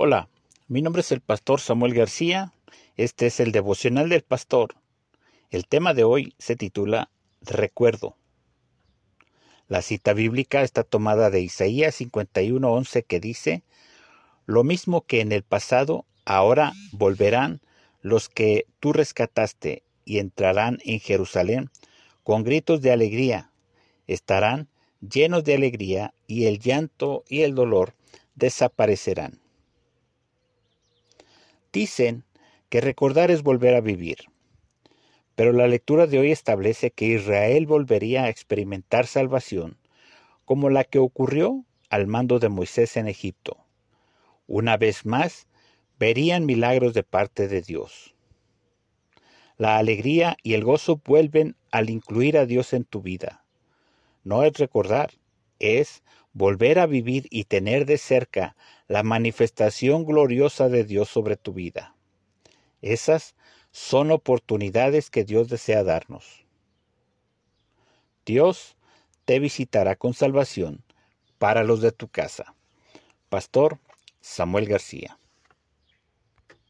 Hola, mi nombre es el pastor Samuel García. Este es el devocional del pastor. El tema de hoy se titula Recuerdo. La cita bíblica está tomada de Isaías 51:11 que dice, Lo mismo que en el pasado, ahora volverán los que tú rescataste y entrarán en Jerusalén con gritos de alegría. Estarán llenos de alegría y el llanto y el dolor desaparecerán. Dicen que recordar es volver a vivir. Pero la lectura de hoy establece que Israel volvería a experimentar salvación, como la que ocurrió al mando de Moisés en Egipto. Una vez más, verían milagros de parte de Dios. La alegría y el gozo vuelven al incluir a Dios en tu vida. No es recordar, es volver a vivir y tener de cerca la manifestación gloriosa de Dios sobre tu vida. Esas son oportunidades que Dios desea darnos. Dios te visitará con salvación para los de tu casa. Pastor Samuel García.